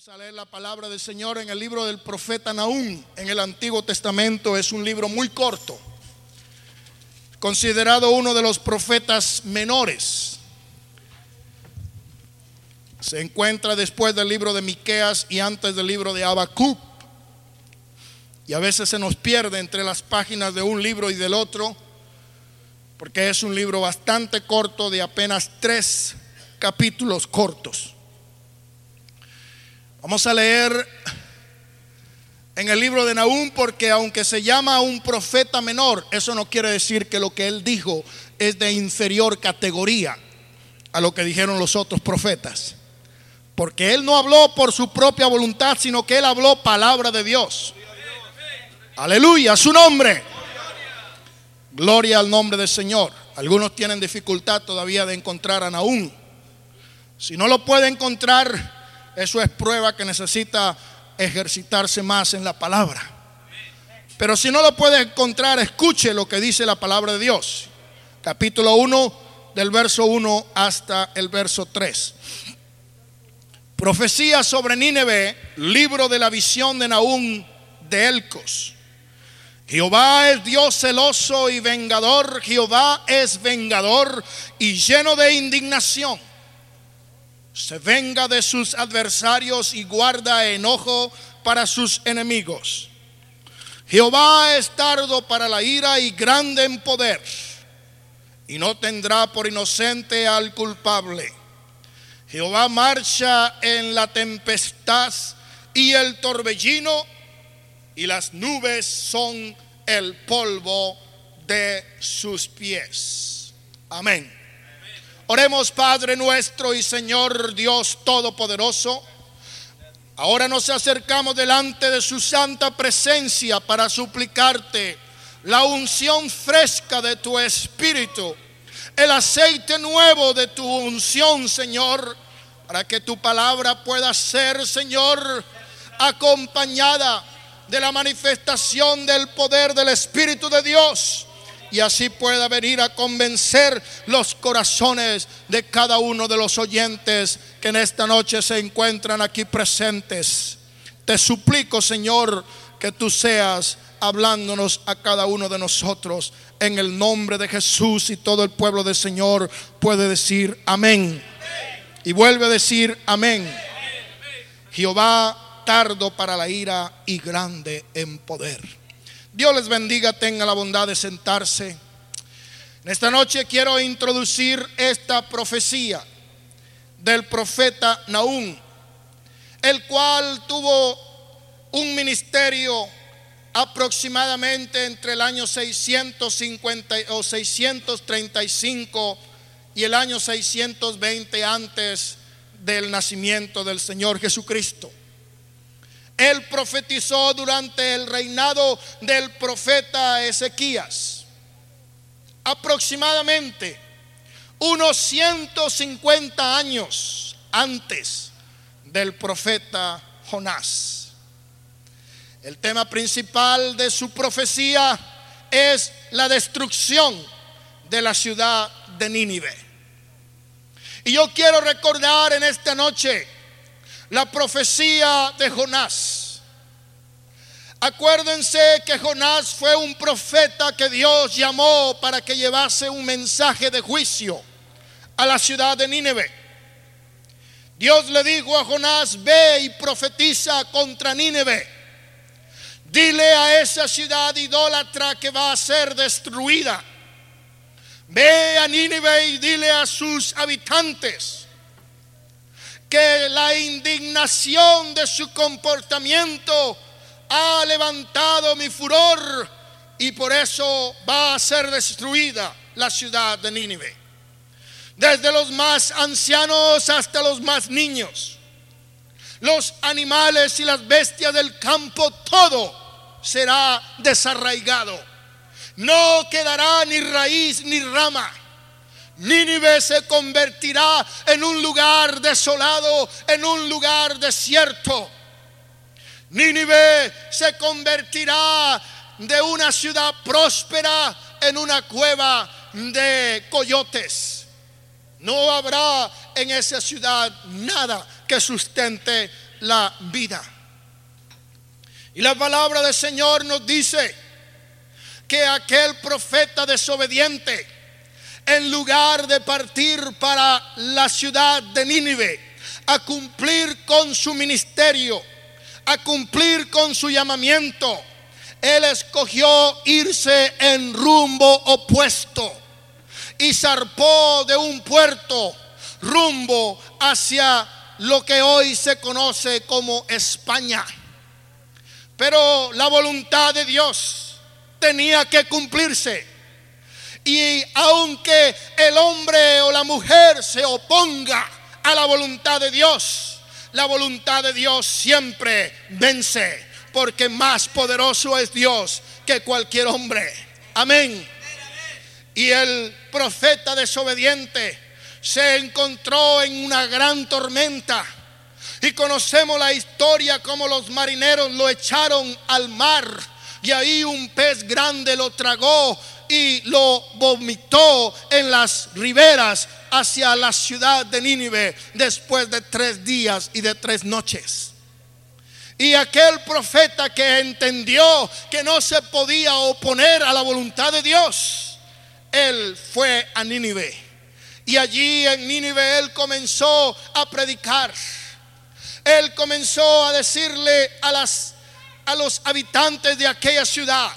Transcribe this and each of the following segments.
Vamos a leer la palabra del Señor en el libro del profeta Naúm. En el Antiguo Testamento es un libro muy corto, considerado uno de los profetas menores. Se encuentra después del libro de Miqueas y antes del libro de Habacuc. Y a veces se nos pierde entre las páginas de un libro y del otro, porque es un libro bastante corto de apenas tres capítulos cortos. Vamos a leer en el libro de Nahum porque aunque se llama un profeta menor, eso no quiere decir que lo que él dijo es de inferior categoría a lo que dijeron los otros profetas. Porque él no habló por su propia voluntad, sino que él habló palabra de Dios. Aleluya, su nombre. Gloria al nombre del Señor. Algunos tienen dificultad todavía de encontrar a Nahum. Si no lo puede encontrar, eso es prueba que necesita ejercitarse más en la palabra. Pero si no lo puede encontrar, escuche lo que dice la palabra de Dios. Capítulo 1, del verso 1 hasta el verso 3. Profecía sobre Nínive, libro de la visión de Nahum de Elcos. Jehová es Dios celoso y vengador, Jehová es vengador y lleno de indignación se venga de sus adversarios y guarda enojo para sus enemigos. Jehová es tardo para la ira y grande en poder, y no tendrá por inocente al culpable. Jehová marcha en la tempestad y el torbellino, y las nubes son el polvo de sus pies. Amén. Oremos Padre nuestro y Señor Dios Todopoderoso. Ahora nos acercamos delante de su santa presencia para suplicarte la unción fresca de tu Espíritu, el aceite nuevo de tu unción, Señor, para que tu palabra pueda ser, Señor, acompañada de la manifestación del poder del Espíritu de Dios y así pueda venir a convencer los corazones de cada uno de los oyentes que en esta noche se encuentran aquí presentes. Te suplico, Señor, que tú seas hablándonos a cada uno de nosotros en el nombre de Jesús y todo el pueblo del Señor puede decir amén. Y vuelve a decir amén. Jehová tardo para la ira y grande en poder. Dios les bendiga, tenga la bondad de sentarse. En esta noche quiero introducir esta profecía del profeta Naúm, el cual tuvo un ministerio aproximadamente entre el año 650 o 635 y el año 620 antes del nacimiento del Señor Jesucristo. Él profetizó durante el reinado del profeta Ezequías. Aproximadamente unos 150 años antes del profeta Jonás. El tema principal de su profecía es la destrucción de la ciudad de Nínive. Y yo quiero recordar en esta noche la profecía de Jonás. Acuérdense que Jonás fue un profeta que Dios llamó para que llevase un mensaje de juicio a la ciudad de Nínive. Dios le dijo a Jonás, ve y profetiza contra Nínive. Dile a esa ciudad idólatra que va a ser destruida. Ve a Nínive y dile a sus habitantes que la indignación de su comportamiento ha levantado mi furor y por eso va a ser destruida la ciudad de Nínive. Desde los más ancianos hasta los más niños, los animales y las bestias del campo, todo será desarraigado. No quedará ni raíz ni rama Nínive se convertirá en un lugar desolado, en un lugar desierto. Nínive se convertirá de una ciudad próspera en una cueva de coyotes. No habrá en esa ciudad nada que sustente la vida. Y la palabra del Señor nos dice que aquel profeta desobediente, en lugar de partir para la ciudad de Nínive a cumplir con su ministerio, a cumplir con su llamamiento, él escogió irse en rumbo opuesto y zarpó de un puerto rumbo hacia lo que hoy se conoce como España. Pero la voluntad de Dios tenía que cumplirse. Y aunque el hombre o la mujer se oponga a la voluntad de Dios, la voluntad de Dios siempre vence, porque más poderoso es Dios que cualquier hombre. Amén. Y el profeta desobediente se encontró en una gran tormenta. Y conocemos la historia como los marineros lo echaron al mar y ahí un pez grande lo tragó y lo vomitó en las riberas hacia la ciudad de Nínive después de tres días y de tres noches. Y aquel profeta que entendió que no se podía oponer a la voluntad de Dios, él fue a Nínive. Y allí en Nínive él comenzó a predicar. Él comenzó a decirle a, las, a los habitantes de aquella ciudad,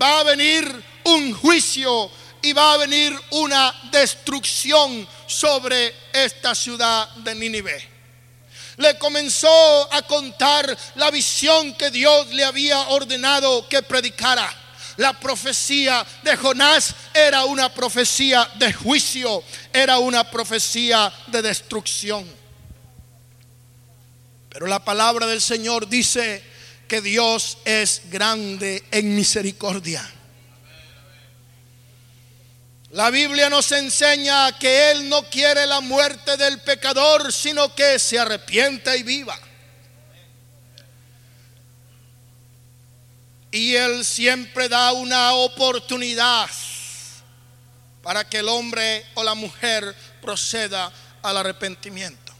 va a venir un juicio y va a venir una destrucción sobre esta ciudad de Nínive. Le comenzó a contar la visión que Dios le había ordenado que predicara. La profecía de Jonás era una profecía de juicio, era una profecía de destrucción. Pero la palabra del Señor dice que Dios es grande en misericordia. La Biblia nos enseña que Él no quiere la muerte del pecador, sino que se arrepienta y viva. Y Él siempre da una oportunidad para que el hombre o la mujer proceda al arrepentimiento.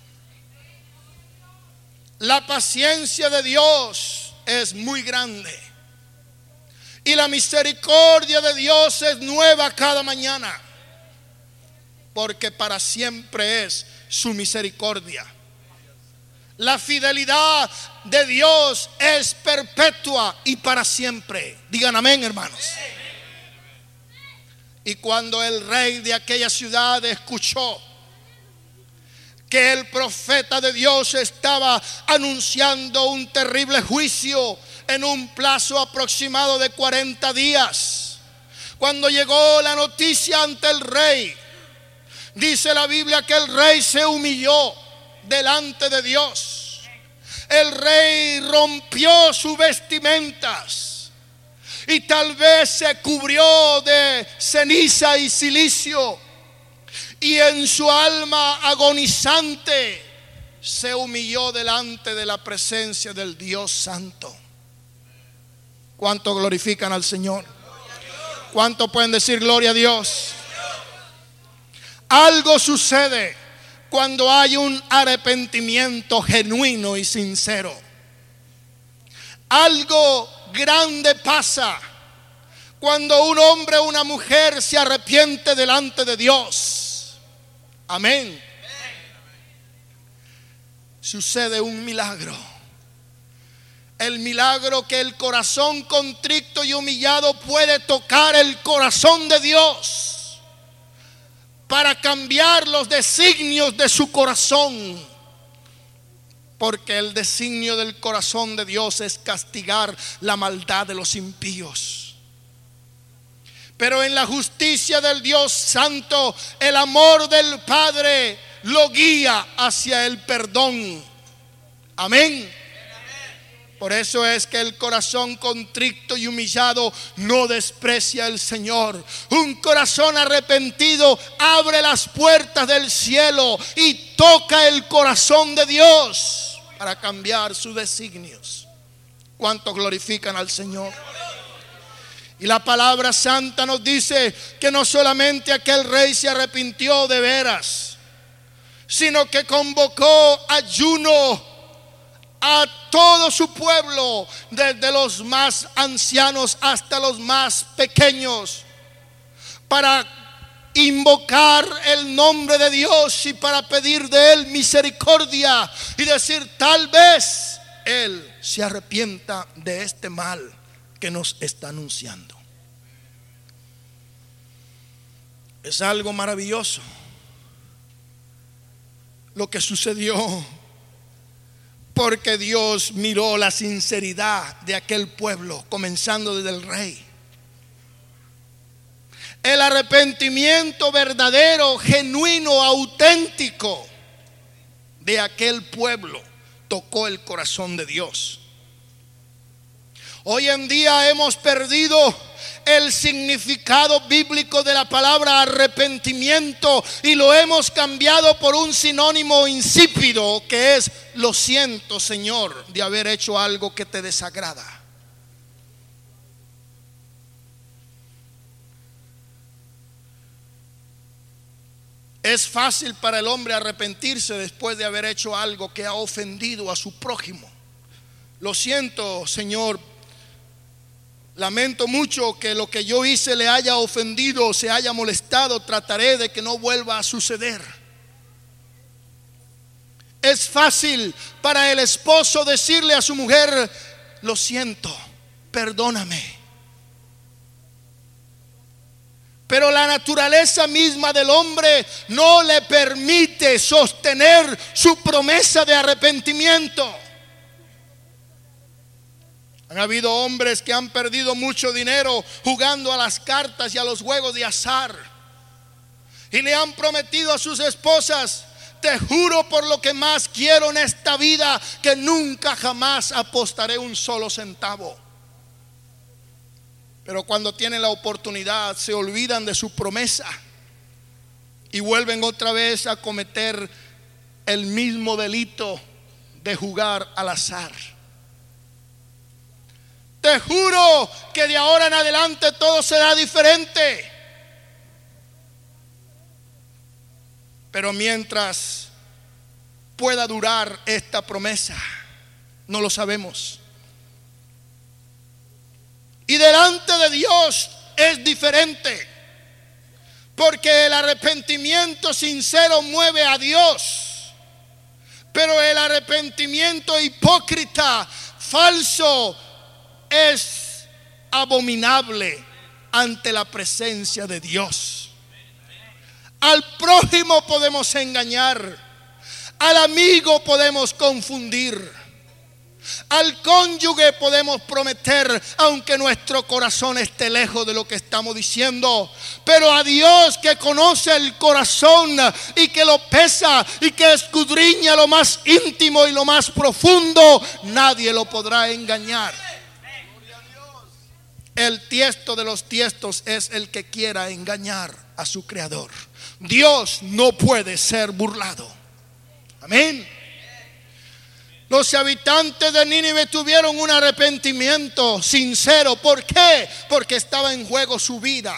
La paciencia de Dios es muy grande. Y la misericordia de Dios es nueva cada mañana. Porque para siempre es su misericordia. La fidelidad de Dios es perpetua y para siempre. Digan amén, hermanos. Y cuando el rey de aquella ciudad escuchó que el profeta de Dios estaba anunciando un terrible juicio en un plazo aproximado de 40 días. Cuando llegó la noticia ante el rey, dice la Biblia que el rey se humilló delante de Dios. El rey rompió sus vestimentas y tal vez se cubrió de ceniza y silicio y en su alma agonizante se humilló delante de la presencia del Dios Santo. ¿Cuánto glorifican al Señor? ¿Cuánto pueden decir gloria a Dios? Algo sucede cuando hay un arrepentimiento genuino y sincero. Algo grande pasa cuando un hombre o una mujer se arrepiente delante de Dios. Amén. Sucede un milagro. El milagro que el corazón contrito y humillado puede tocar el corazón de Dios para cambiar los designios de su corazón. Porque el designio del corazón de Dios es castigar la maldad de los impíos. Pero en la justicia del Dios Santo, el amor del Padre lo guía hacia el perdón. Amén. Por eso es que el corazón contrito y humillado no desprecia al Señor. Un corazón arrepentido abre las puertas del cielo y toca el corazón de Dios para cambiar sus designios. ¿Cuántos glorifican al Señor? Y la palabra santa nos dice que no solamente aquel rey se arrepintió de veras, sino que convocó ayuno a todo su pueblo, desde los más ancianos hasta los más pequeños, para invocar el nombre de Dios y para pedir de Él misericordia y decir, tal vez Él se arrepienta de este mal que nos está anunciando. Es algo maravilloso lo que sucedió porque Dios miró la sinceridad de aquel pueblo, comenzando desde el rey. El arrepentimiento verdadero, genuino, auténtico de aquel pueblo tocó el corazón de Dios. Hoy en día hemos perdido el significado bíblico de la palabra arrepentimiento y lo hemos cambiado por un sinónimo insípido que es lo siento Señor de haber hecho algo que te desagrada. Es fácil para el hombre arrepentirse después de haber hecho algo que ha ofendido a su prójimo. Lo siento, Señor, Lamento mucho que lo que yo hice le haya ofendido se haya molestado. Trataré de que no vuelva a suceder. Es fácil para el esposo decirle a su mujer, lo siento, perdóname. Pero la naturaleza misma del hombre no le permite sostener su promesa de arrepentimiento. Han habido hombres que han perdido mucho dinero jugando a las cartas y a los juegos de azar. Y le han prometido a sus esposas, te juro por lo que más quiero en esta vida, que nunca jamás apostaré un solo centavo. Pero cuando tienen la oportunidad se olvidan de su promesa y vuelven otra vez a cometer el mismo delito de jugar al azar. Te juro que de ahora en adelante todo será diferente. Pero mientras pueda durar esta promesa, no lo sabemos. Y delante de Dios es diferente. Porque el arrepentimiento sincero mueve a Dios. Pero el arrepentimiento hipócrita, falso, es abominable ante la presencia de Dios. Al prójimo podemos engañar, al amigo podemos confundir. Al cónyuge podemos prometer, aunque nuestro corazón esté lejos de lo que estamos diciendo. Pero a Dios que conoce el corazón y que lo pesa y que escudriña lo más íntimo y lo más profundo, nadie lo podrá engañar. El tiesto de los tiestos es el que quiera engañar a su creador. Dios no puede ser burlado. Amén. Los habitantes de Nínive tuvieron un arrepentimiento sincero. ¿Por qué? Porque estaba en juego su vida,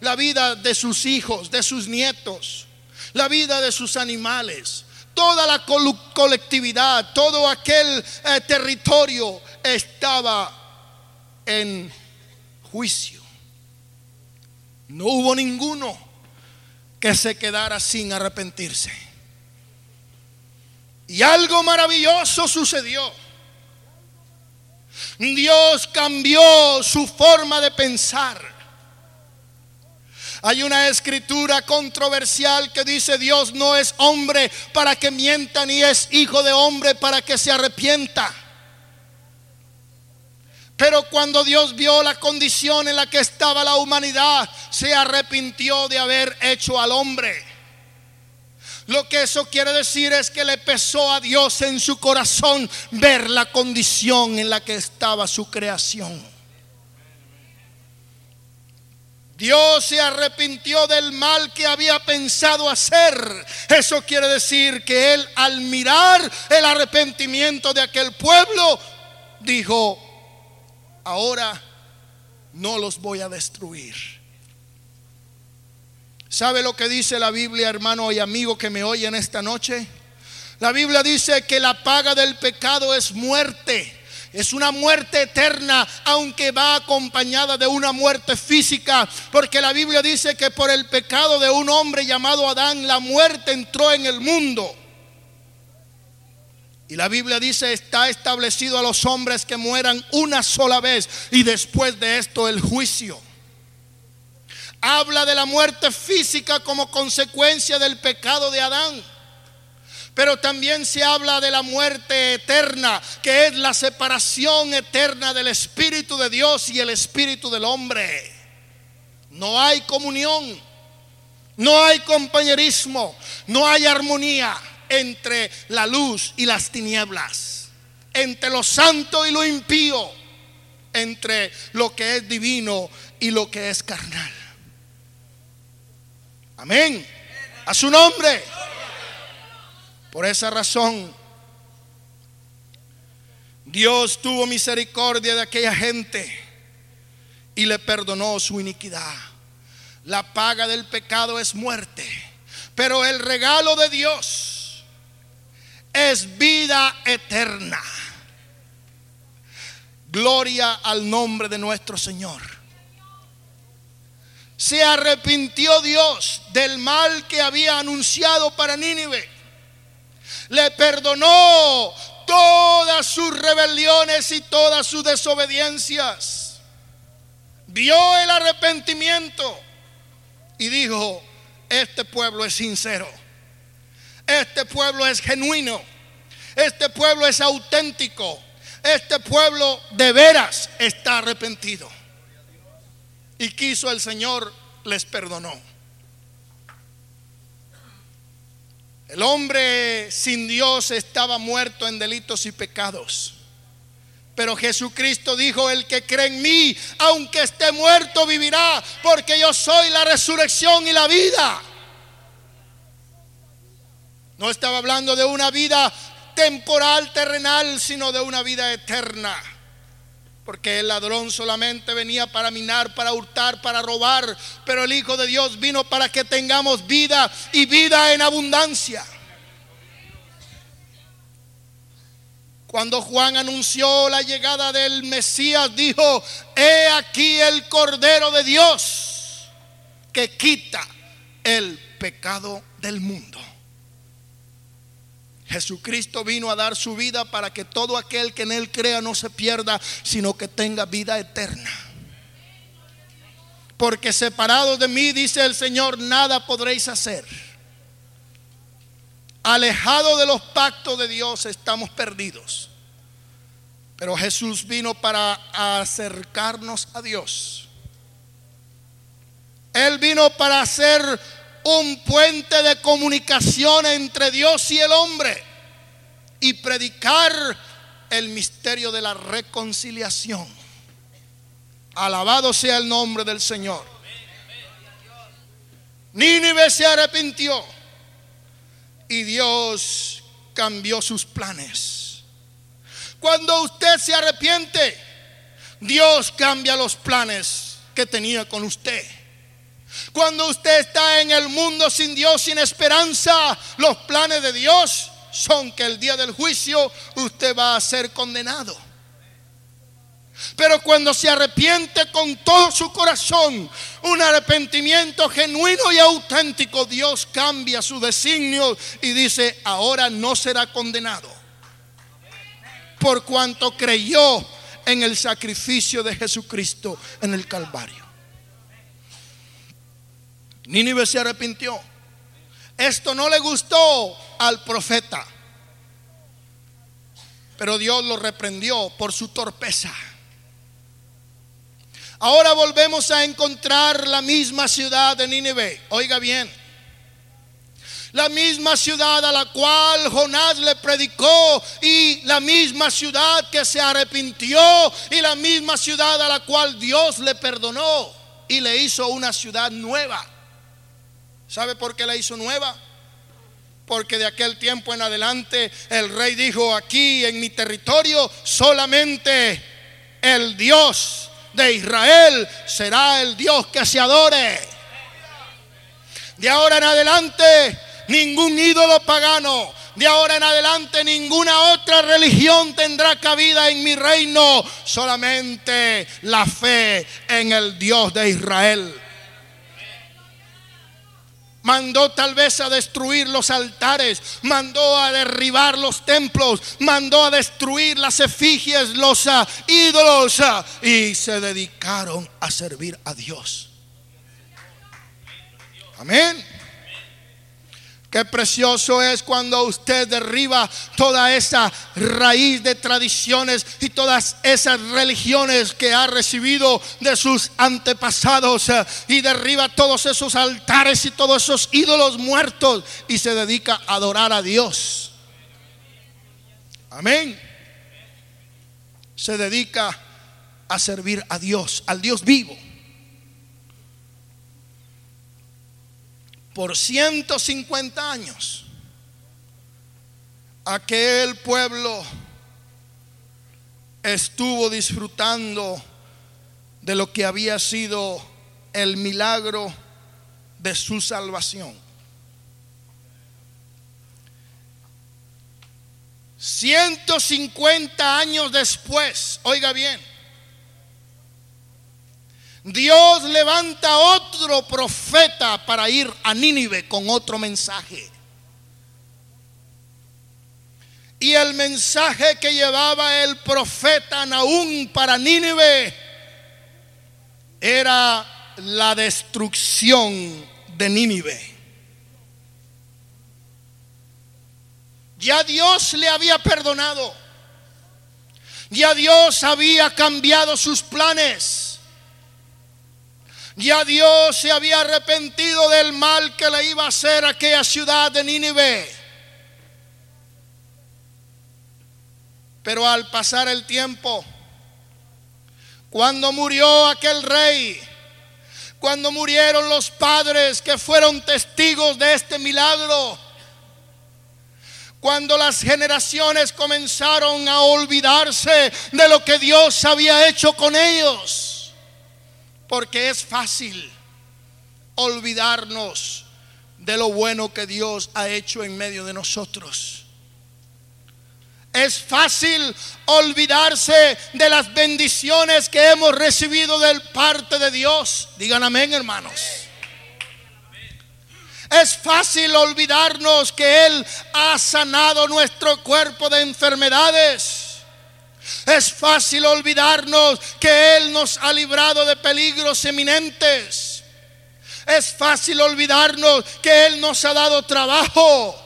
la vida de sus hijos, de sus nietos, la vida de sus animales. Toda la colectividad, todo aquel eh, territorio estaba en juicio. No hubo ninguno que se quedara sin arrepentirse. Y algo maravilloso sucedió. Dios cambió su forma de pensar. Hay una escritura controversial que dice Dios no es hombre para que mienta ni es hijo de hombre para que se arrepienta. Pero cuando Dios vio la condición en la que estaba la humanidad, se arrepintió de haber hecho al hombre. Lo que eso quiere decir es que le pesó a Dios en su corazón ver la condición en la que estaba su creación. Dios se arrepintió del mal que había pensado hacer. Eso quiere decir que él al mirar el arrepentimiento de aquel pueblo, dijo, ahora no los voy a destruir. ¿Sabe lo que dice la Biblia, hermano y amigo que me oye en esta noche? La Biblia dice que la paga del pecado es muerte. Es una muerte eterna, aunque va acompañada de una muerte física, porque la Biblia dice que por el pecado de un hombre llamado Adán, la muerte entró en el mundo. Y la Biblia dice, está establecido a los hombres que mueran una sola vez y después de esto el juicio. Habla de la muerte física como consecuencia del pecado de Adán. Pero también se habla de la muerte eterna, que es la separación eterna del Espíritu de Dios y el Espíritu del hombre. No hay comunión, no hay compañerismo, no hay armonía entre la luz y las tinieblas, entre lo santo y lo impío, entre lo que es divino y lo que es carnal. Amén. A su nombre. Por esa razón, Dios tuvo misericordia de aquella gente y le perdonó su iniquidad. La paga del pecado es muerte, pero el regalo de Dios es vida eterna. Gloria al nombre de nuestro Señor. Se arrepintió Dios del mal que había anunciado para Nínive le perdonó todas sus rebeliones y todas sus desobediencias. Vio el arrepentimiento y dijo, este pueblo es sincero, este pueblo es genuino, este pueblo es auténtico, este pueblo de veras está arrepentido. Y quiso el Señor, les perdonó. El hombre sin Dios estaba muerto en delitos y pecados. Pero Jesucristo dijo, el que cree en mí, aunque esté muerto, vivirá, porque yo soy la resurrección y la vida. No estaba hablando de una vida temporal, terrenal, sino de una vida eterna. Porque el ladrón solamente venía para minar, para hurtar, para robar. Pero el Hijo de Dios vino para que tengamos vida y vida en abundancia. Cuando Juan anunció la llegada del Mesías, dijo, he aquí el Cordero de Dios que quita el pecado del mundo. Jesucristo vino a dar su vida para que todo aquel que en Él crea no se pierda, sino que tenga vida eterna. Porque separados de mí, dice el Señor, nada podréis hacer. Alejados de los pactos de Dios estamos perdidos. Pero Jesús vino para acercarnos a Dios. Él vino para hacer un puente de comunicación entre Dios y el hombre y predicar el misterio de la reconciliación. Alabado sea el nombre del Señor. Nínive se arrepintió y Dios cambió sus planes. Cuando usted se arrepiente, Dios cambia los planes que tenía con usted. Cuando usted está en el mundo sin Dios, sin esperanza, los planes de Dios son que el día del juicio usted va a ser condenado. Pero cuando se arrepiente con todo su corazón, un arrepentimiento genuino y auténtico, Dios cambia su designio y dice, ahora no será condenado. Por cuanto creyó en el sacrificio de Jesucristo en el Calvario. Nínive se arrepintió. Esto no le gustó al profeta, pero Dios lo reprendió por su torpeza. Ahora volvemos a encontrar la misma ciudad de Nínive. Oiga bien. La misma ciudad a la cual Jonás le predicó y la misma ciudad que se arrepintió y la misma ciudad a la cual Dios le perdonó y le hizo una ciudad nueva. ¿Sabe por qué la hizo nueva? Porque de aquel tiempo en adelante el rey dijo, aquí en mi territorio solamente el Dios de Israel será el Dios que se adore. De ahora en adelante ningún ídolo pagano, de ahora en adelante ninguna otra religión tendrá cabida en mi reino, solamente la fe en el Dios de Israel mandó tal vez a destruir los altares, mandó a derribar los templos, mandó a destruir las efigies, los ah, ídolos, ah, y se dedicaron a servir a Dios. Amén. Qué precioso es cuando usted derriba toda esa raíz de tradiciones y todas esas religiones que ha recibido de sus antepasados eh, y derriba todos esos altares y todos esos ídolos muertos y se dedica a adorar a Dios. Amén. Se dedica a servir a Dios, al Dios vivo. Por 150 años aquel pueblo estuvo disfrutando de lo que había sido el milagro de su salvación. 150 años después, oiga bien, Dios levanta otro profeta para ir a Nínive con otro mensaje. Y el mensaje que llevaba el profeta Naúm para Nínive era la destrucción de Nínive. Ya Dios le había perdonado. Ya Dios había cambiado sus planes. Ya Dios se había arrepentido del mal que le iba a hacer a aquella ciudad de Nínive. Pero al pasar el tiempo, cuando murió aquel rey, cuando murieron los padres que fueron testigos de este milagro, cuando las generaciones comenzaron a olvidarse de lo que Dios había hecho con ellos, porque es fácil olvidarnos de lo bueno que Dios ha hecho en medio de nosotros. Es fácil olvidarse de las bendiciones que hemos recibido del parte de Dios. Digan amén, hermanos. Es fácil olvidarnos que Él ha sanado nuestro cuerpo de enfermedades. Es fácil olvidarnos que Él nos ha librado de peligros eminentes. Es fácil olvidarnos que Él nos ha dado trabajo.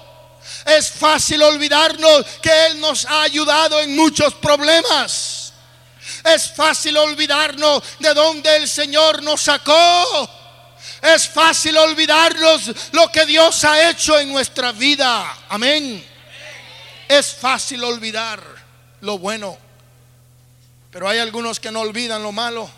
Es fácil olvidarnos que Él nos ha ayudado en muchos problemas. Es fácil olvidarnos de donde el Señor nos sacó. Es fácil olvidarnos lo que Dios ha hecho en nuestra vida. Amén. Es fácil olvidar lo bueno. Pero hay algunos que no olvidan lo malo.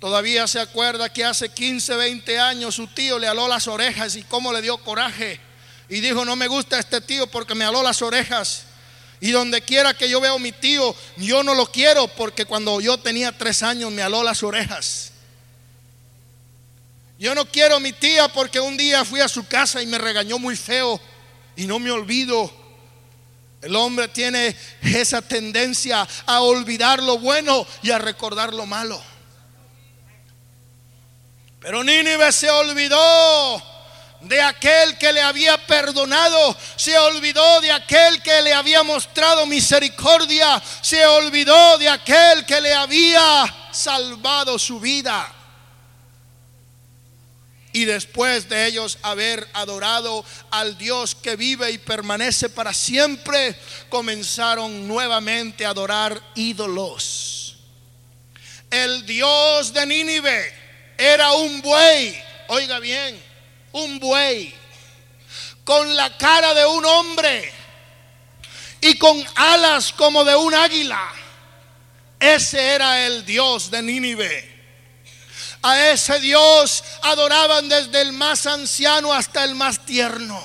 Todavía se acuerda que hace 15, 20 años su tío le aló las orejas y cómo le dio coraje. Y dijo, no me gusta este tío porque me aló las orejas. Y donde quiera que yo veo a mi tío, yo no lo quiero porque cuando yo tenía tres años me aló las orejas. Yo no quiero a mi tía porque un día fui a su casa y me regañó muy feo y no me olvido. El hombre tiene esa tendencia a olvidar lo bueno y a recordar lo malo. Pero Nínive se olvidó de aquel que le había perdonado, se olvidó de aquel que le había mostrado misericordia, se olvidó de aquel que le había salvado su vida. Y después de ellos haber adorado al Dios que vive y permanece para siempre, comenzaron nuevamente a adorar ídolos. El Dios de Nínive era un buey, oiga bien, un buey, con la cara de un hombre y con alas como de un águila. Ese era el Dios de Nínive. A ese Dios adoraban desde el más anciano hasta el más tierno.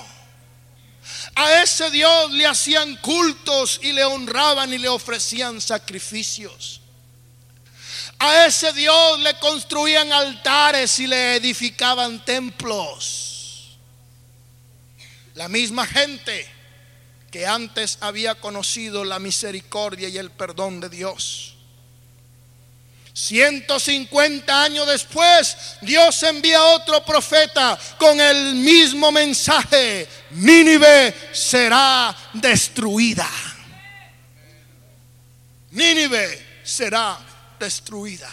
A ese Dios le hacían cultos y le honraban y le ofrecían sacrificios. A ese Dios le construían altares y le edificaban templos. La misma gente que antes había conocido la misericordia y el perdón de Dios. 150 años después, Dios envía a otro profeta con el mismo mensaje. Nínive será destruida. Nínive será destruida.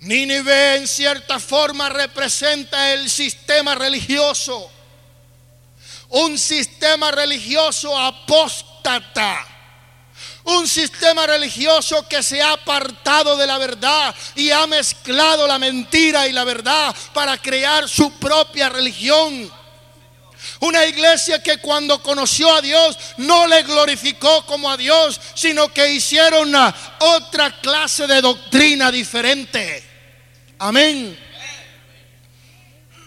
Nínive en cierta forma representa el sistema religioso un sistema religioso apóstata. Un sistema religioso que se ha apartado de la verdad y ha mezclado la mentira y la verdad para crear su propia religión. Una iglesia que cuando conoció a Dios no le glorificó como a Dios, sino que hicieron otra clase de doctrina diferente. Amén.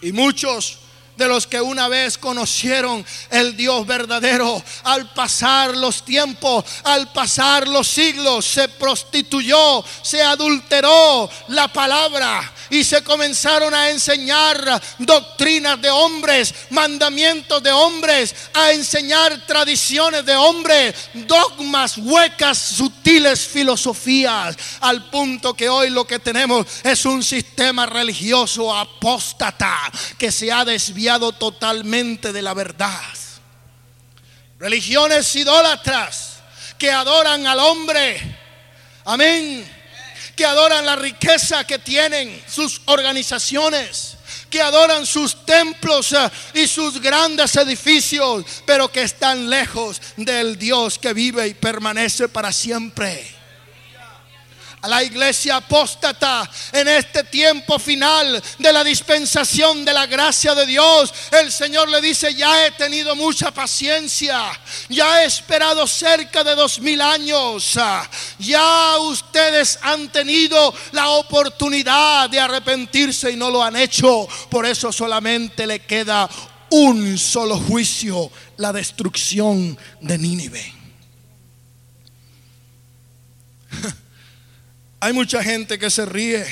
Y muchos de los que una vez conocieron el Dios verdadero. Al pasar los tiempos, al pasar los siglos, se prostituyó, se adulteró la palabra y se comenzaron a enseñar doctrinas de hombres, mandamientos de hombres, a enseñar tradiciones de hombres, dogmas huecas, sutiles filosofías, al punto que hoy lo que tenemos es un sistema religioso apóstata que se ha desviado totalmente de la verdad. Religiones idólatras que adoran al hombre. Amén que adoran la riqueza que tienen sus organizaciones, que adoran sus templos eh, y sus grandes edificios, pero que están lejos del Dios que vive y permanece para siempre a la iglesia apóstata en este tiempo final de la dispensación de la gracia de Dios. El Señor le dice, ya he tenido mucha paciencia, ya he esperado cerca de dos mil años, ya ustedes han tenido la oportunidad de arrepentirse y no lo han hecho. Por eso solamente le queda un solo juicio, la destrucción de Nínive. Hay mucha gente que se ríe.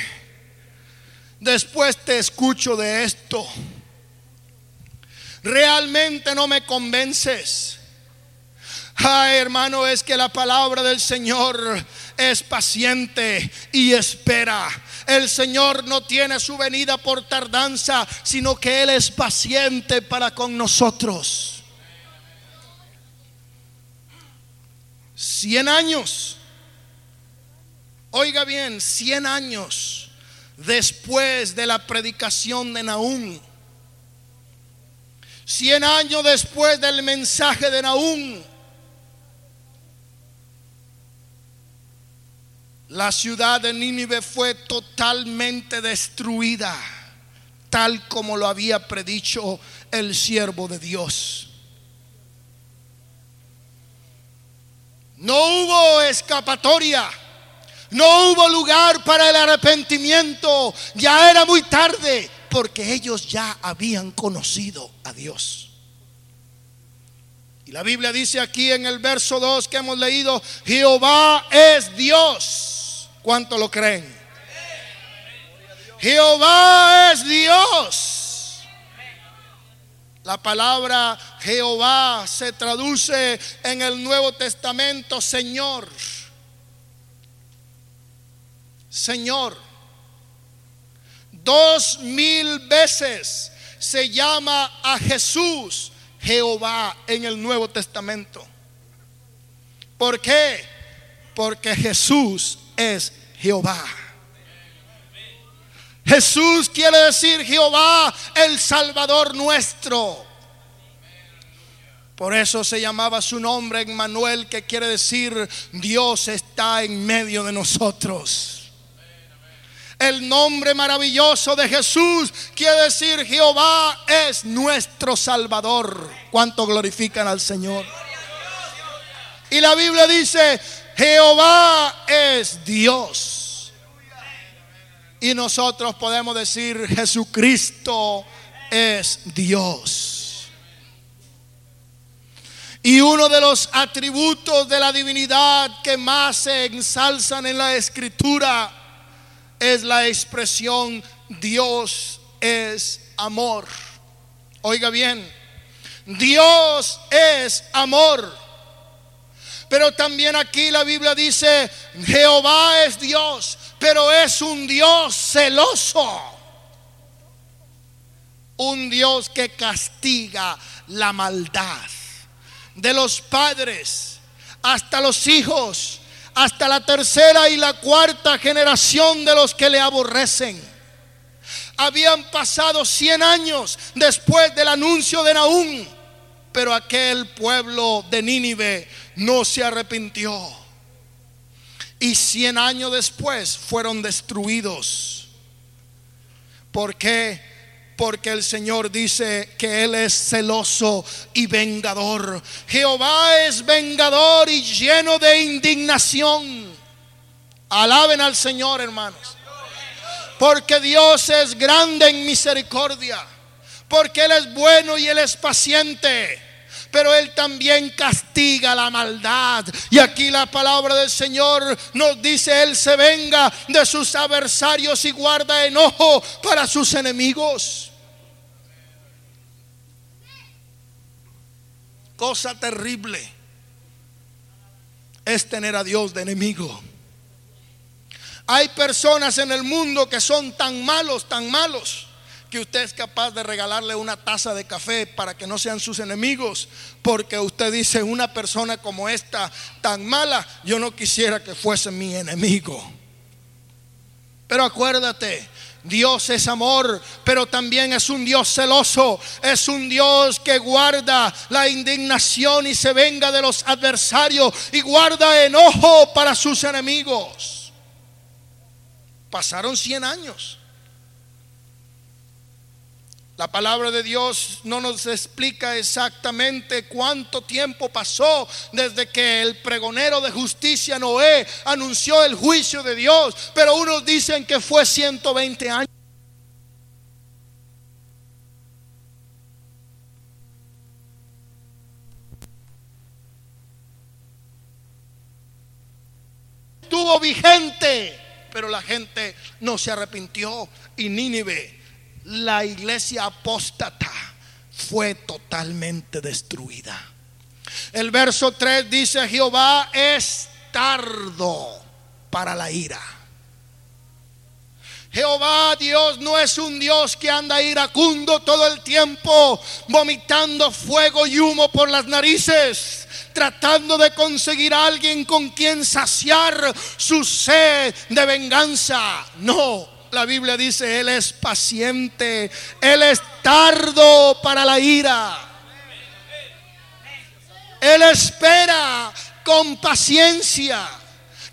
Después te escucho de esto. Realmente no me convences. Ay, hermano, es que la palabra del Señor es paciente y espera. El Señor no tiene su venida por tardanza, sino que Él es paciente para con nosotros. Cien años Oiga bien, 100 años después de la predicación de Nahum, 100 años después del mensaje de Nahum, la ciudad de Nínive fue totalmente destruida, tal como lo había predicho el siervo de Dios. No hubo escapatoria. No hubo lugar para el arrepentimiento. Ya era muy tarde porque ellos ya habían conocido a Dios. Y la Biblia dice aquí en el verso 2 que hemos leído, Jehová es Dios. ¿Cuánto lo creen? Jehová es Dios. La palabra Jehová se traduce en el Nuevo Testamento Señor. Señor. Dos mil veces se llama a Jesús Jehová en el Nuevo Testamento. ¿Por qué? Porque Jesús es Jehová. Jesús quiere decir Jehová, el Salvador nuestro. Por eso se llamaba su nombre Emmanuel, que quiere decir Dios está en medio de nosotros. El nombre maravilloso de Jesús quiere decir Jehová es nuestro Salvador. ¿Cuánto glorifican al Señor? Y la Biblia dice, Jehová es Dios. Y nosotros podemos decir, Jesucristo es Dios. Y uno de los atributos de la divinidad que más se ensalzan en la escritura es la expresión Dios es amor. Oiga bien, Dios es amor. Pero también aquí la Biblia dice, Jehová es Dios, pero es un Dios celoso. Un Dios que castiga la maldad de los padres hasta los hijos, hasta la tercera y la cuarta generación de los que le aborrecen. Habían pasado 100 años después del anuncio de Naúm, pero aquel pueblo de Nínive no se arrepintió. Y 100 años después fueron destruidos. ¿Por qué? Porque el Señor dice que Él es celoso y vengador. Jehová es vengador y lleno de indignación. Alaben al Señor, hermanos. Porque Dios es grande en misericordia. Porque Él es bueno y Él es paciente pero Él también castiga la maldad. Y aquí la palabra del Señor nos dice, Él se venga de sus adversarios y guarda enojo para sus enemigos. Cosa terrible es tener a Dios de enemigo. Hay personas en el mundo que son tan malos, tan malos que usted es capaz de regalarle una taza de café para que no sean sus enemigos, porque usted dice, una persona como esta tan mala, yo no quisiera que fuese mi enemigo. Pero acuérdate, Dios es amor, pero también es un Dios celoso. Es un Dios que guarda la indignación y se venga de los adversarios y guarda enojo para sus enemigos. Pasaron 100 años. La palabra de Dios no nos explica exactamente cuánto tiempo pasó desde que el pregonero de justicia Noé anunció el juicio de Dios, pero unos dicen que fue 120 años. Estuvo vigente, pero la gente no se arrepintió y Nínive la iglesia apóstata fue totalmente destruida. El verso 3 dice, Jehová es tardo para la ira. Jehová Dios no es un Dios que anda iracundo todo el tiempo, vomitando fuego y humo por las narices, tratando de conseguir a alguien con quien saciar su sed de venganza. No, la Biblia dice, Él es paciente, Él es tardo para la ira. Él espera con paciencia.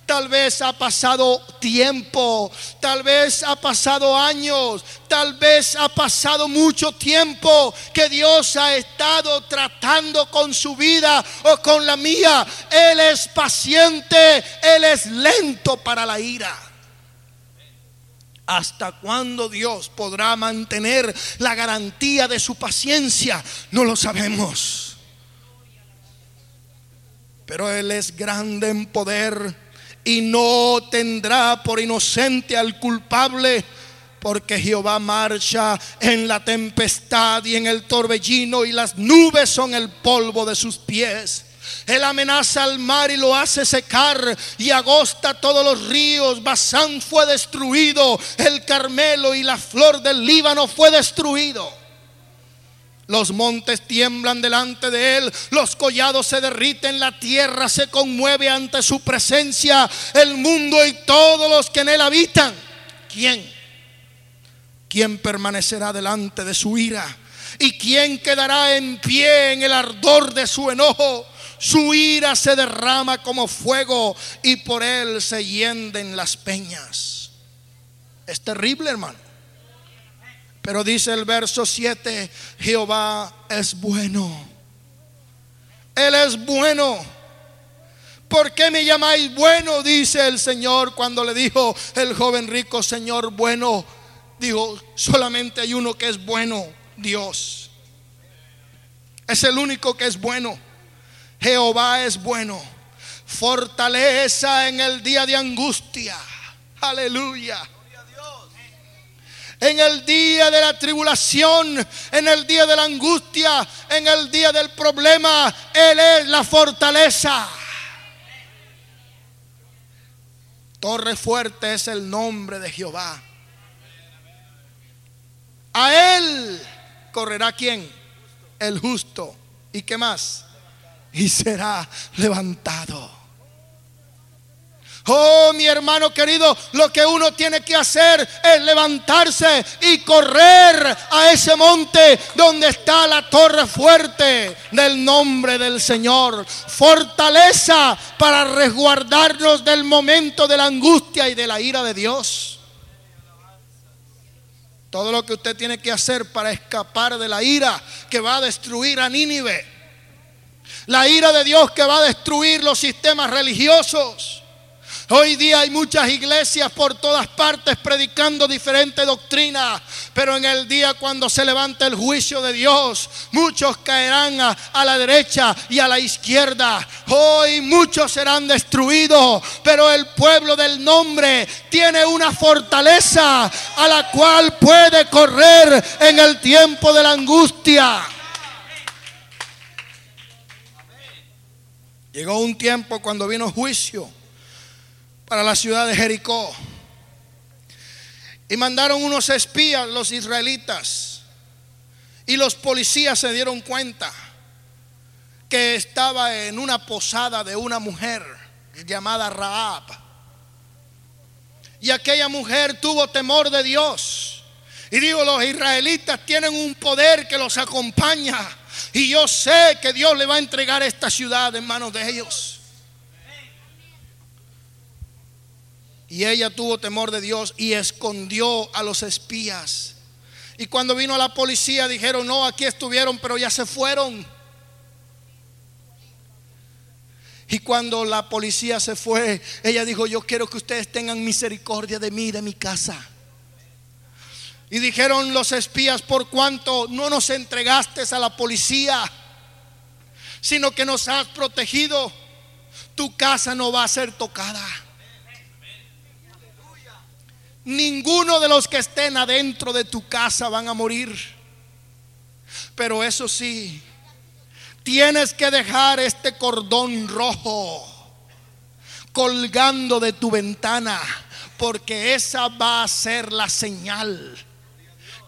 Tal vez ha pasado tiempo, tal vez ha pasado años, tal vez ha pasado mucho tiempo que Dios ha estado tratando con su vida o con la mía. Él es paciente, Él es lento para la ira. ¿Hasta cuándo Dios podrá mantener la garantía de su paciencia? No lo sabemos. Pero Él es grande en poder y no tendrá por inocente al culpable. Porque Jehová marcha en la tempestad y en el torbellino y las nubes son el polvo de sus pies. Él amenaza al mar y lo hace secar y agosta todos los ríos. Basán fue destruido, el Carmelo y la flor del Líbano fue destruido. Los montes tiemblan delante de él, los collados se derriten, la tierra se conmueve ante su presencia, el mundo y todos los que en él habitan. ¿Quién? ¿Quién permanecerá delante de su ira? ¿Y quién quedará en pie en el ardor de su enojo? Su ira se derrama como fuego y por él se hienden las peñas. Es terrible, hermano. Pero dice el verso 7, Jehová es bueno. Él es bueno. ¿Por qué me llamáis bueno? Dice el Señor cuando le dijo el joven rico, Señor bueno. Dijo, solamente hay uno que es bueno, Dios. Es el único que es bueno. Jehová es bueno, fortaleza en el día de angustia. Aleluya. En el día de la tribulación, en el día de la angustia, en el día del problema, Él es la fortaleza. Torre fuerte es el nombre de Jehová. A Él correrá quién? El justo. ¿Y qué más? Y será levantado. Oh, mi hermano querido, lo que uno tiene que hacer es levantarse y correr a ese monte donde está la torre fuerte del nombre del Señor. Fortaleza para resguardarnos del momento de la angustia y de la ira de Dios. Todo lo que usted tiene que hacer para escapar de la ira que va a destruir a Nínive. La ira de Dios que va a destruir los sistemas religiosos Hoy día hay muchas iglesias por todas partes predicando diferentes doctrinas, pero en el día cuando se levante el juicio de Dios, muchos caerán a, a, la derecha y a la izquierda. Hoy muchos serán destruidos, pero el pueblo del nombre tiene una fortaleza a la cual puede correr en el tiempo de la angustia. Llegó un tiempo cuando vino juicio para la ciudad de Jericó. Y mandaron unos espías, los israelitas. Y los policías se dieron cuenta que estaba en una posada de una mujer llamada Raab. Y aquella mujer tuvo temor de Dios. Y digo, los israelitas tienen un poder que los acompaña. Y yo sé que Dios le va a entregar esta ciudad en manos de ellos. Y ella tuvo temor de Dios y escondió a los espías. Y cuando vino la policía dijeron, no, aquí estuvieron, pero ya se fueron. Y cuando la policía se fue, ella dijo, yo quiero que ustedes tengan misericordia de mí, de mi casa. Y dijeron los espías, por cuanto no nos entregaste a la policía, sino que nos has protegido, tu casa no va a ser tocada. Ninguno de los que estén adentro de tu casa van a morir. Pero eso sí, tienes que dejar este cordón rojo colgando de tu ventana, porque esa va a ser la señal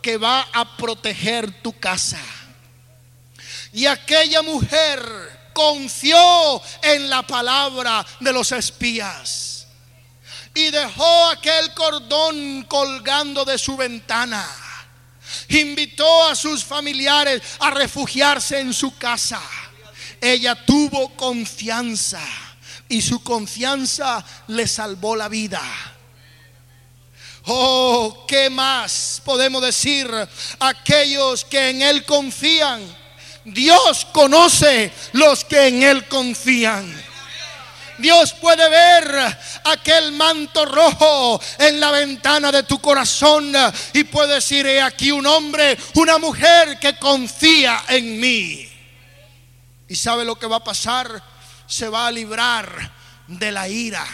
que va a proteger tu casa. Y aquella mujer confió en la palabra de los espías y dejó aquel cordón colgando de su ventana. Invitó a sus familiares a refugiarse en su casa. Ella tuvo confianza y su confianza le salvó la vida. Oh, ¿qué más podemos decir? Aquellos que en Él confían. Dios conoce los que en Él confían. Dios puede ver aquel manto rojo en la ventana de tu corazón y puede decir, he aquí un hombre, una mujer que confía en mí. ¿Y sabe lo que va a pasar? Se va a librar de la ira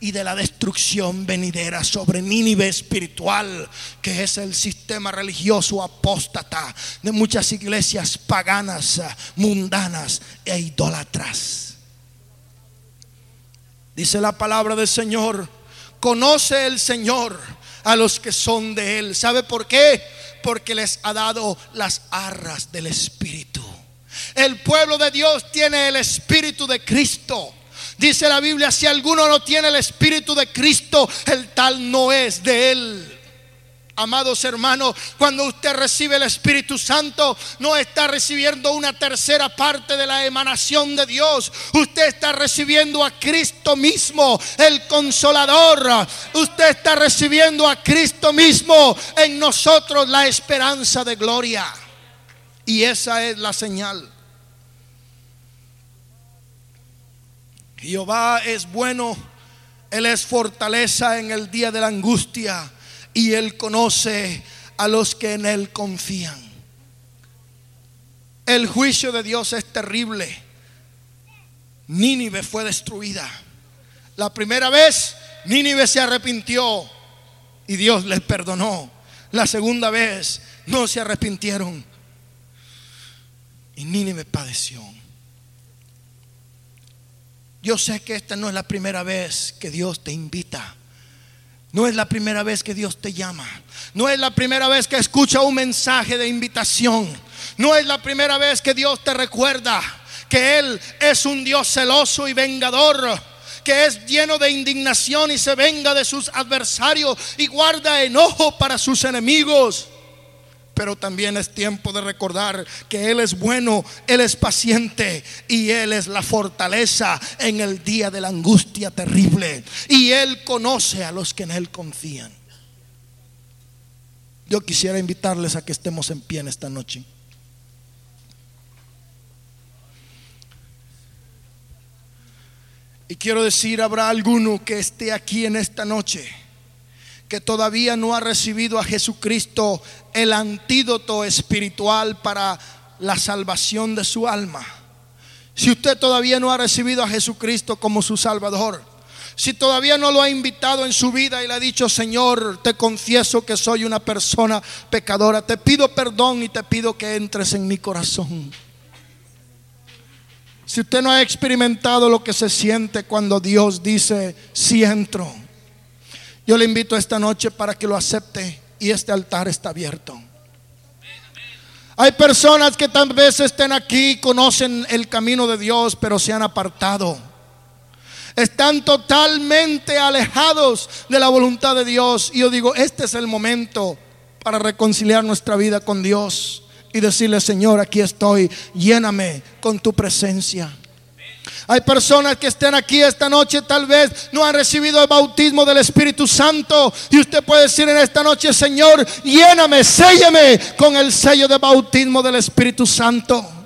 y de la destrucción venidera sobre Nínive espiritual, que es el sistema religioso apóstata de muchas iglesias paganas, mundanas e idólatras. Dice la palabra del Señor, conoce el Señor a los que son de Él. ¿Sabe por qué? Porque les ha dado las arras del Espíritu. El pueblo de Dios tiene el Espíritu de Cristo. Dice la Biblia, si alguno no tiene el Espíritu de Cristo, el tal no es de Él. Amados hermanos, cuando usted recibe el Espíritu Santo, no está recibiendo una tercera parte de la emanación de Dios. Usted está recibiendo a Cristo mismo, el consolador. Usted está recibiendo a Cristo mismo en nosotros la esperanza de gloria. Y esa es la señal. Jehová es bueno, Él es fortaleza en el día de la angustia y Él conoce a los que en Él confían. El juicio de Dios es terrible. Nínive fue destruida. La primera vez Nínive se arrepintió y Dios les perdonó. La segunda vez no se arrepintieron. Y Nínive padeció. Yo sé que esta no es la primera vez que Dios te invita. No es la primera vez que Dios te llama. No es la primera vez que escucha un mensaje de invitación. No es la primera vez que Dios te recuerda que Él es un Dios celoso y vengador que es lleno de indignación y se venga de sus adversarios y guarda enojo para sus enemigos. Pero también es tiempo de recordar que Él es bueno, Él es paciente y Él es la fortaleza en el día de la angustia terrible. Y Él conoce a los que en Él confían. Yo quisiera invitarles a que estemos en pie en esta noche. Y quiero decir, habrá alguno que esté aquí en esta noche que todavía no ha recibido a Jesucristo el antídoto espiritual para la salvación de su alma. Si usted todavía no ha recibido a Jesucristo como su Salvador, si todavía no lo ha invitado en su vida y le ha dicho, Señor, te confieso que soy una persona pecadora, te pido perdón y te pido que entres en mi corazón. Si usted no ha experimentado lo que se siente cuando Dios dice, si entro, yo le invito esta noche para que lo acepte y este altar está abierto. Hay personas que tal vez estén aquí, conocen el camino de Dios, pero se han apartado. Están totalmente alejados de la voluntad de Dios. Y yo digo, este es el momento para reconciliar nuestra vida con Dios y decirle, Señor, aquí estoy, lléname con tu presencia. Hay personas que estén aquí esta noche, tal vez no han recibido el bautismo del Espíritu Santo. Y usted puede decir en esta noche, Señor, lléname, séllame con el sello de bautismo del Espíritu Santo.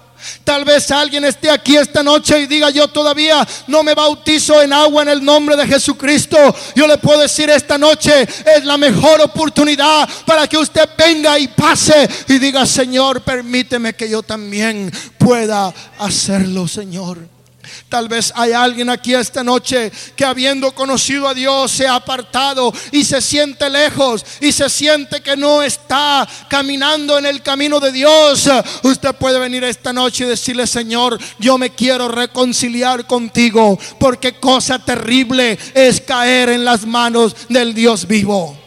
Tal vez alguien esté aquí esta noche y diga, yo todavía no me bautizo en agua en el nombre de Jesucristo. Yo le puedo decir esta noche es la mejor oportunidad para que usted venga y pase y diga, Señor, permíteme que yo también pueda hacerlo, Señor. Tal vez hay alguien aquí esta noche que habiendo conocido a Dios se ha apartado y se siente lejos y se siente que no está caminando en el camino de Dios. Usted puede venir esta noche y decirle, Señor, yo me quiero reconciliar contigo porque cosa terrible es caer en las manos del Dios vivo.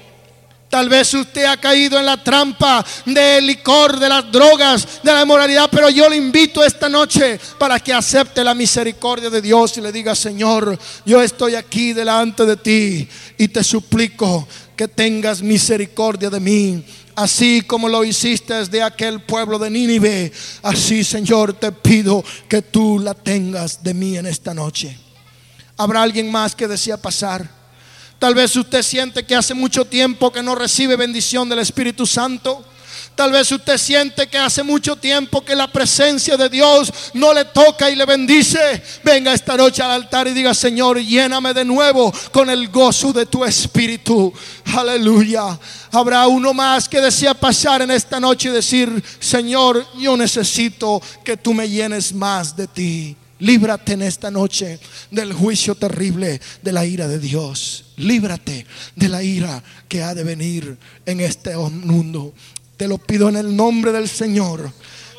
Tal vez usted ha caído en la trampa del licor, de las drogas, de la inmoralidad, pero yo le invito esta noche para que acepte la misericordia de Dios y le diga, Señor, yo estoy aquí delante de ti y te suplico que tengas misericordia de mí. Así como lo hiciste desde aquel pueblo de Nínive, así Señor te pido que tú la tengas de mí en esta noche. ¿Habrá alguien más que desea pasar? Tal vez usted siente que hace mucho tiempo que no recibe bendición del Espíritu Santo. Tal vez usted siente que hace mucho tiempo que la presencia de Dios no le toca y le bendice. Venga esta noche al altar y diga, Señor, lléname de nuevo con el gozo de tu Espíritu. Aleluya. Habrá uno más que desea pasar en esta noche y decir, Señor, yo necesito que tú me llenes más de ti. Líbrate en esta noche del juicio terrible de la ira de Dios. Líbrate de la ira que ha de venir en este mundo. Te lo pido en el nombre del Señor.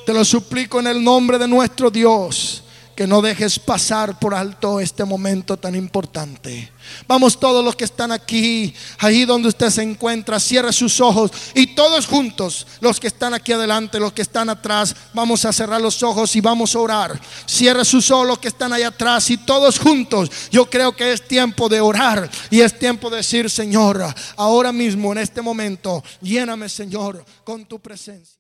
Te lo suplico en el nombre de nuestro Dios que no dejes pasar por alto este momento tan importante. Vamos todos los que están aquí, ahí donde usted se encuentra, cierre sus ojos y todos juntos, los que están aquí adelante, los que están atrás, vamos a cerrar los ojos y vamos a orar. Cierre sus ojos los que están ahí atrás y todos juntos. Yo creo que es tiempo de orar y es tiempo de decir, Señor, ahora mismo en este momento, lléname, Señor, con tu presencia.